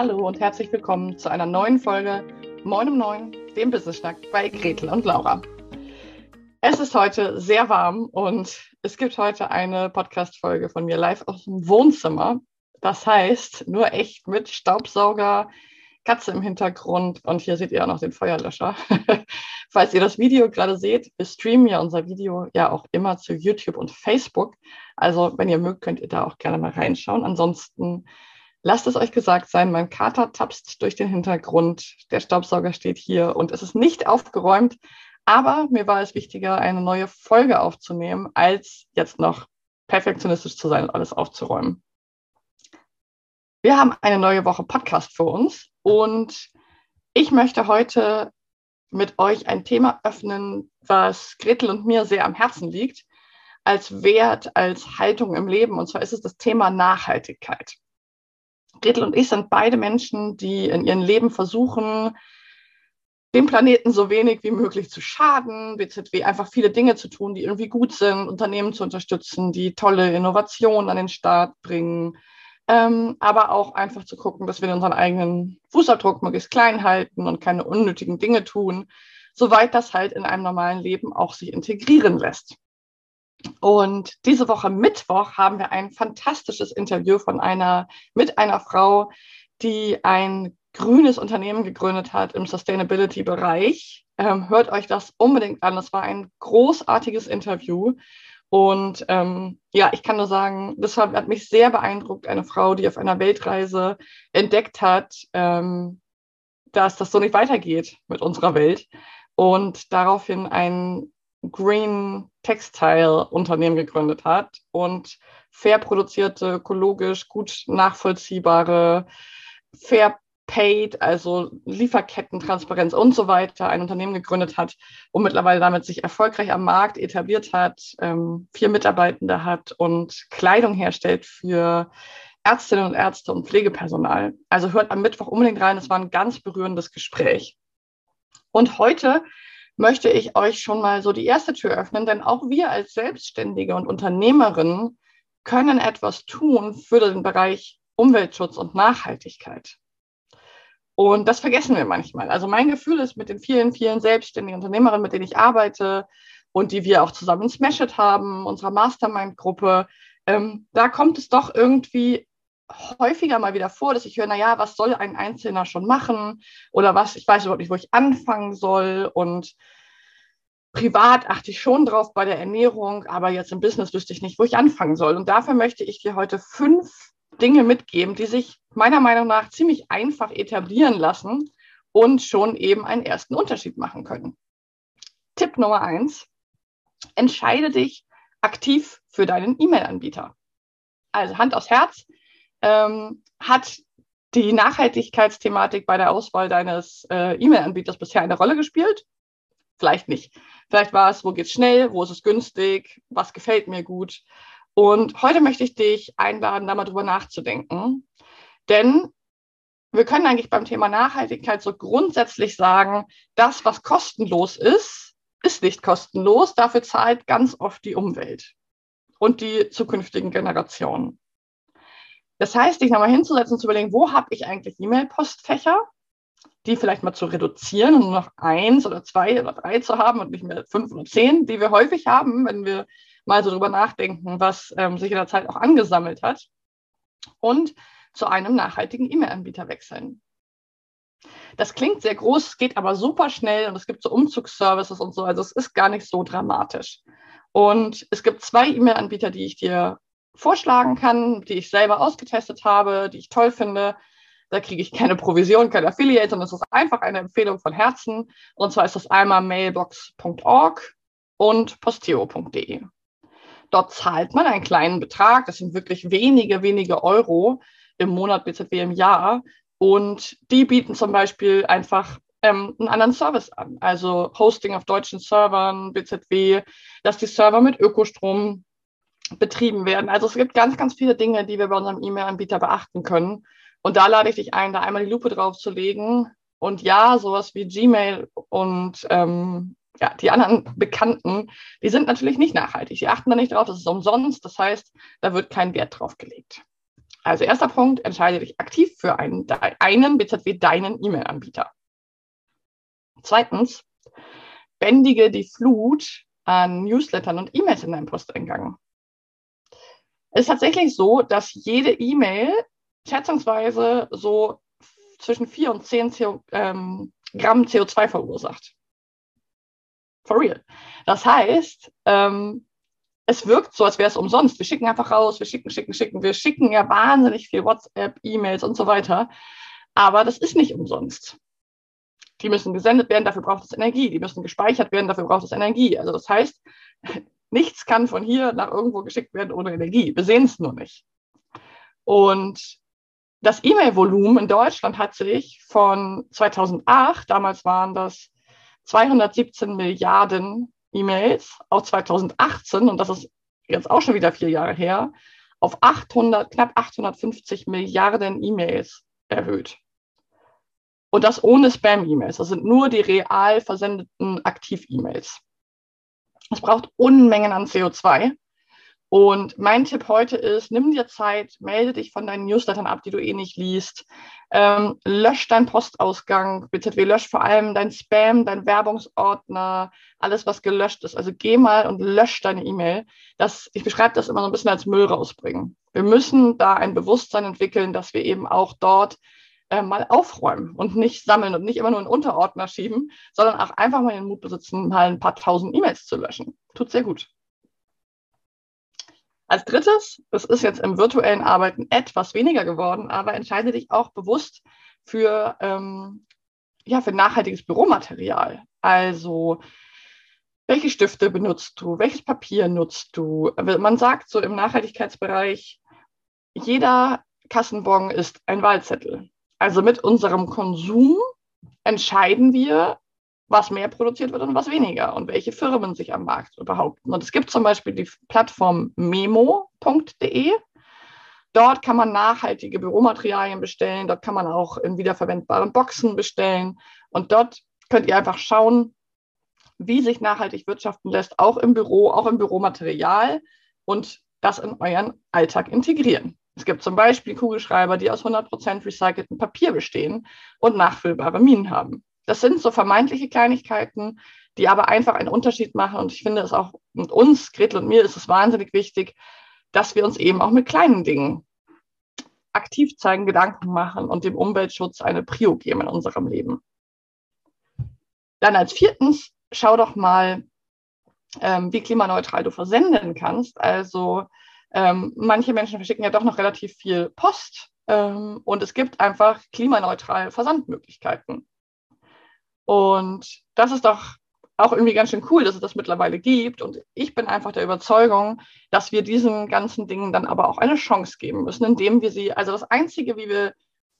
Hallo und herzlich willkommen zu einer neuen Folge Moin um Neun, dem Business Schnack bei Gretel und Laura. Es ist heute sehr warm und es gibt heute eine Podcast-Folge von mir live aus dem Wohnzimmer. Das heißt, nur echt mit Staubsauger, Katze im Hintergrund und hier seht ihr auch noch den Feuerlöscher. Falls ihr das Video gerade seht, wir streamen ja unser Video ja auch immer zu YouTube und Facebook. Also wenn ihr mögt, könnt ihr da auch gerne mal reinschauen. Ansonsten lasst es euch gesagt sein, mein Kater tapst durch den Hintergrund, der Staubsauger steht hier und es ist nicht aufgeräumt. Aber mir war es wichtiger, eine neue Folge aufzunehmen, als jetzt noch perfektionistisch zu sein und alles aufzuräumen. Wir haben eine neue Woche Podcast für uns und ich möchte heute mit euch ein Thema öffnen, was Gretel und mir sehr am Herzen liegt, als Wert, als Haltung im Leben. Und zwar ist es das Thema Nachhaltigkeit. Gretel und ich sind beide Menschen, die in ihrem Leben versuchen, dem Planeten so wenig wie möglich zu schaden, BZW einfach viele Dinge zu tun, die irgendwie gut sind, Unternehmen zu unterstützen, die tolle Innovationen an den Start bringen, ähm, aber auch einfach zu gucken, dass wir unseren eigenen Fußabdruck möglichst klein halten und keine unnötigen Dinge tun, soweit das halt in einem normalen Leben auch sich integrieren lässt. Und diese Woche Mittwoch haben wir ein fantastisches Interview von einer, mit einer Frau, die ein grünes Unternehmen gegründet hat im Sustainability-Bereich. Ähm, hört euch das unbedingt an. Das war ein großartiges Interview. Und ähm, ja, ich kann nur sagen, das hat mich sehr beeindruckt. Eine Frau, die auf einer Weltreise entdeckt hat, ähm, dass das so nicht weitergeht mit unserer Welt und daraufhin ein Green Textile Unternehmen gegründet hat und fair produzierte, ökologisch gut nachvollziehbare, fair Paid, also Lieferkettentransparenz und so weiter, ein Unternehmen gegründet hat und mittlerweile damit sich erfolgreich am Markt etabliert hat, ähm, vier Mitarbeitende hat und Kleidung herstellt für Ärztinnen und Ärzte und Pflegepersonal. Also hört am Mittwoch unbedingt rein, es war ein ganz berührendes Gespräch. Und heute möchte ich euch schon mal so die erste Tür öffnen, denn auch wir als Selbstständige und Unternehmerinnen können etwas tun für den Bereich Umweltschutz und Nachhaltigkeit. Und das vergessen wir manchmal. Also mein Gefühl ist mit den vielen, vielen selbstständigen Unternehmerinnen, mit denen ich arbeite und die wir auch zusammen in Smash It haben, unserer Mastermind-Gruppe, ähm, da kommt es doch irgendwie häufiger mal wieder vor, dass ich höre, naja, was soll ein Einzelner schon machen oder was, ich weiß überhaupt nicht, wo ich anfangen soll und privat achte ich schon drauf bei der Ernährung, aber jetzt im Business wüsste ich nicht, wo ich anfangen soll. Und dafür möchte ich dir heute fünf Dinge mitgeben, die sich meiner Meinung nach ziemlich einfach etablieren lassen und schon eben einen ersten Unterschied machen können. Tipp Nummer eins, entscheide dich aktiv für deinen E-Mail-Anbieter. Also Hand aufs Herz, ähm, hat die Nachhaltigkeitsthematik bei der Auswahl deines äh, E-Mail-Anbieters bisher eine Rolle gespielt? Vielleicht nicht. Vielleicht war es, wo geht's schnell, wo ist es günstig, was gefällt mir gut. Und heute möchte ich dich einladen, da mal drüber nachzudenken. Denn wir können eigentlich beim Thema Nachhaltigkeit so grundsätzlich sagen, das, was kostenlos ist, ist nicht kostenlos. Dafür zahlt ganz oft die Umwelt und die zukünftigen Generationen. Das heißt, dich nochmal hinzusetzen und zu überlegen, wo habe ich eigentlich E-Mail-Postfächer, die vielleicht mal zu reduzieren und nur noch eins oder zwei oder drei zu haben und nicht mehr fünf oder zehn, die wir häufig haben, wenn wir mal so drüber nachdenken, was ähm, sich in der Zeit auch angesammelt hat und zu einem nachhaltigen E-Mail-Anbieter wechseln. Das klingt sehr groß, geht aber super schnell und es gibt so Umzugsservices und so, also es ist gar nicht so dramatisch. Und es gibt zwei E-Mail-Anbieter, die ich dir vorschlagen kann, die ich selber ausgetestet habe, die ich toll finde. Da kriege ich keine Provision, kein Affiliate, sondern es ist einfach eine Empfehlung von Herzen. Und zwar ist das einmal mailbox.org und posteo.de. Dort zahlt man einen kleinen Betrag, das sind wirklich wenige, wenige Euro im Monat BZW im Jahr. Und die bieten zum Beispiel einfach ähm, einen anderen Service an. Also Hosting auf deutschen Servern, BZW, dass die Server mit Ökostrom betrieben werden. Also es gibt ganz, ganz viele Dinge, die wir bei unserem E-Mail-Anbieter beachten können. Und da lade ich dich ein, da einmal die Lupe drauf zu legen. Und ja, sowas wie Gmail und ähm, ja, die anderen Bekannten, die sind natürlich nicht nachhaltig. Die achten da nicht drauf, das ist umsonst. Das heißt, da wird kein Wert drauf gelegt. Also erster Punkt, entscheide dich aktiv für einen, einen BZW deinen E-Mail-Anbieter. Zweitens, bändige die Flut an Newslettern und E-Mails in deinem Posteingang. Ist tatsächlich so, dass jede E-Mail schätzungsweise so zwischen 4 und 10 CO, ähm, Gramm CO2 verursacht. For real. Das heißt, ähm, es wirkt so, als wäre es umsonst. Wir schicken einfach raus, wir schicken, schicken, schicken. Wir schicken ja wahnsinnig viel WhatsApp, E-Mails und so weiter. Aber das ist nicht umsonst. Die müssen gesendet werden, dafür braucht es Energie. Die müssen gespeichert werden, dafür braucht es Energie. Also das heißt, nichts kann von hier nach irgendwo geschickt werden ohne Energie. Wir sehen es nur nicht. Und das E-Mail-Volumen in Deutschland hat sich von 2008, damals waren das 217 Milliarden E-Mails, auf 2018, und das ist jetzt auch schon wieder vier Jahre her, auf 800, knapp 850 Milliarden E-Mails erhöht. Und das ohne Spam-E-Mails. Das sind nur die real versendeten Aktiv-E-Mails. Es braucht Unmengen an CO2. Und mein Tipp heute ist, nimm dir Zeit, melde dich von deinen Newslettern ab, die du eh nicht liest. Ähm, lösch deinen Postausgang, BZW, lösch vor allem dein Spam, dein Werbungsordner, alles, was gelöscht ist. Also geh mal und lösch deine E-Mail. Ich beschreibe das immer so ein bisschen als Müll rausbringen. Wir müssen da ein Bewusstsein entwickeln, dass wir eben auch dort äh, mal aufräumen und nicht sammeln und nicht immer nur in Unterordner schieben, sondern auch einfach mal den Mut besitzen, mal ein paar tausend E-Mails zu löschen. Tut sehr gut. Als drittes, es ist jetzt im virtuellen Arbeiten etwas weniger geworden, aber entscheide dich auch bewusst für, ähm, ja, für nachhaltiges Büromaterial. Also welche Stifte benutzt du? Welches Papier nutzt du? Man sagt so im Nachhaltigkeitsbereich, jeder Kassenbon ist ein Wahlzettel. Also mit unserem Konsum entscheiden wir, was mehr produziert wird und was weniger und welche Firmen sich am Markt behaupten. Und es gibt zum Beispiel die Plattform memo.de. Dort kann man nachhaltige Büromaterialien bestellen. Dort kann man auch in wiederverwendbaren Boxen bestellen. Und dort könnt ihr einfach schauen, wie sich nachhaltig wirtschaften lässt, auch im Büro, auch im Büromaterial und das in euren Alltag integrieren. Es gibt zum Beispiel Kugelschreiber, die aus 100% recyceltem Papier bestehen und nachfüllbare Minen haben. Das sind so vermeintliche Kleinigkeiten, die aber einfach einen Unterschied machen. Und ich finde es auch mit uns, Gretel und mir, ist es wahnsinnig wichtig, dass wir uns eben auch mit kleinen Dingen aktiv zeigen, Gedanken machen und dem Umweltschutz eine Prio geben in unserem Leben. Dann als viertens, schau doch mal, ähm, wie klimaneutral du versenden kannst. Also ähm, manche Menschen verschicken ja doch noch relativ viel Post ähm, und es gibt einfach klimaneutral Versandmöglichkeiten. Und das ist doch auch irgendwie ganz schön cool, dass es das mittlerweile gibt. Und ich bin einfach der Überzeugung, dass wir diesen ganzen Dingen dann aber auch eine Chance geben müssen, indem wir sie, also das Einzige, wie wir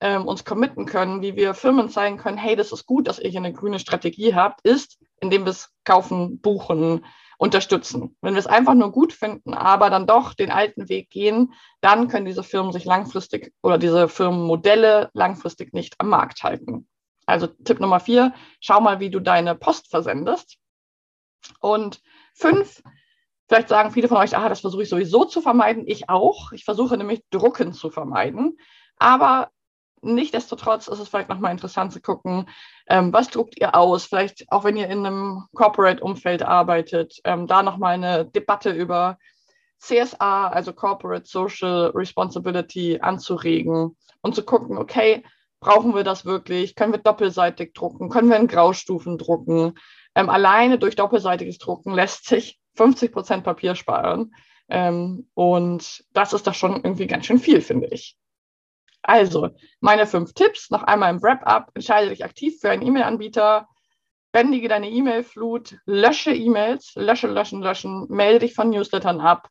ähm, uns committen können, wie wir Firmen zeigen können, hey, das ist gut, dass ihr hier eine grüne Strategie habt, ist, indem wir es kaufen, buchen, unterstützen. Wenn wir es einfach nur gut finden, aber dann doch den alten Weg gehen, dann können diese Firmen sich langfristig oder diese Firmenmodelle langfristig nicht am Markt halten. Also Tipp Nummer vier, schau mal, wie du deine Post versendest. Und fünf, vielleicht sagen viele von euch, ah, das versuche ich sowieso zu vermeiden. Ich auch. Ich versuche nämlich Drucken zu vermeiden. Aber Nichtsdestotrotz ist es vielleicht nochmal interessant zu gucken, ähm, was druckt ihr aus? Vielleicht auch wenn ihr in einem Corporate-Umfeld arbeitet, ähm, da nochmal eine Debatte über CSA, also Corporate Social Responsibility, anzuregen und zu gucken, okay, Brauchen wir das wirklich? Können wir doppelseitig drucken? Können wir in Graustufen drucken? Ähm, alleine durch doppelseitiges Drucken lässt sich 50 Prozent Papier sparen. Ähm, und das ist doch schon irgendwie ganz schön viel, finde ich. Also, meine fünf Tipps, noch einmal im Wrap-up. Entscheide dich aktiv für einen E-Mail-Anbieter. Bändige deine E-Mail-Flut, lösche E-Mails, lösche, löschen, löschen, melde dich von Newslettern ab,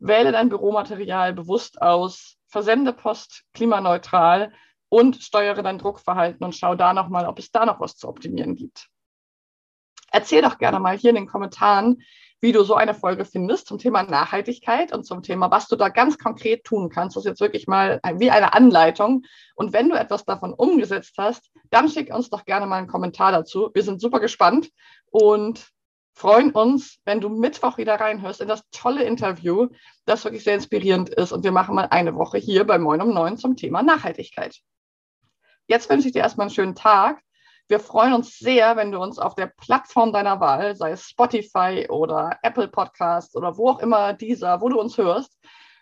wähle dein Büromaterial bewusst aus, versende Post klimaneutral und steuere dein Druckverhalten und schau da nochmal, ob es da noch was zu optimieren gibt. Erzähl doch gerne mal hier in den Kommentaren, wie du so eine Folge findest zum Thema Nachhaltigkeit und zum Thema, was du da ganz konkret tun kannst. Das ist jetzt wirklich mal wie eine Anleitung. Und wenn du etwas davon umgesetzt hast, dann schick uns doch gerne mal einen Kommentar dazu. Wir sind super gespannt und freuen uns, wenn du Mittwoch wieder reinhörst in das tolle Interview, das wirklich sehr inspirierend ist. Und wir machen mal eine Woche hier bei Moin um Neun zum Thema Nachhaltigkeit. Jetzt wünsche ich dir erstmal einen schönen Tag. Wir freuen uns sehr, wenn du uns auf der Plattform deiner Wahl, sei es Spotify oder Apple Podcast oder wo auch immer dieser, wo du uns hörst,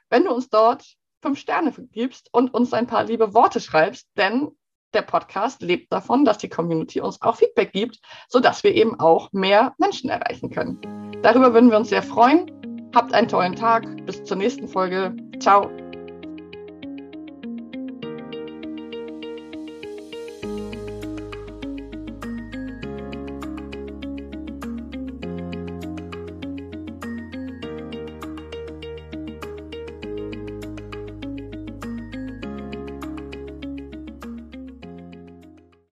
wenn du uns dort fünf Sterne gibst und uns ein paar liebe Worte schreibst, denn der Podcast lebt davon, dass die Community uns auch Feedback gibt, sodass wir eben auch mehr Menschen erreichen können. Darüber würden wir uns sehr freuen. Habt einen tollen Tag. Bis zur nächsten Folge. Ciao.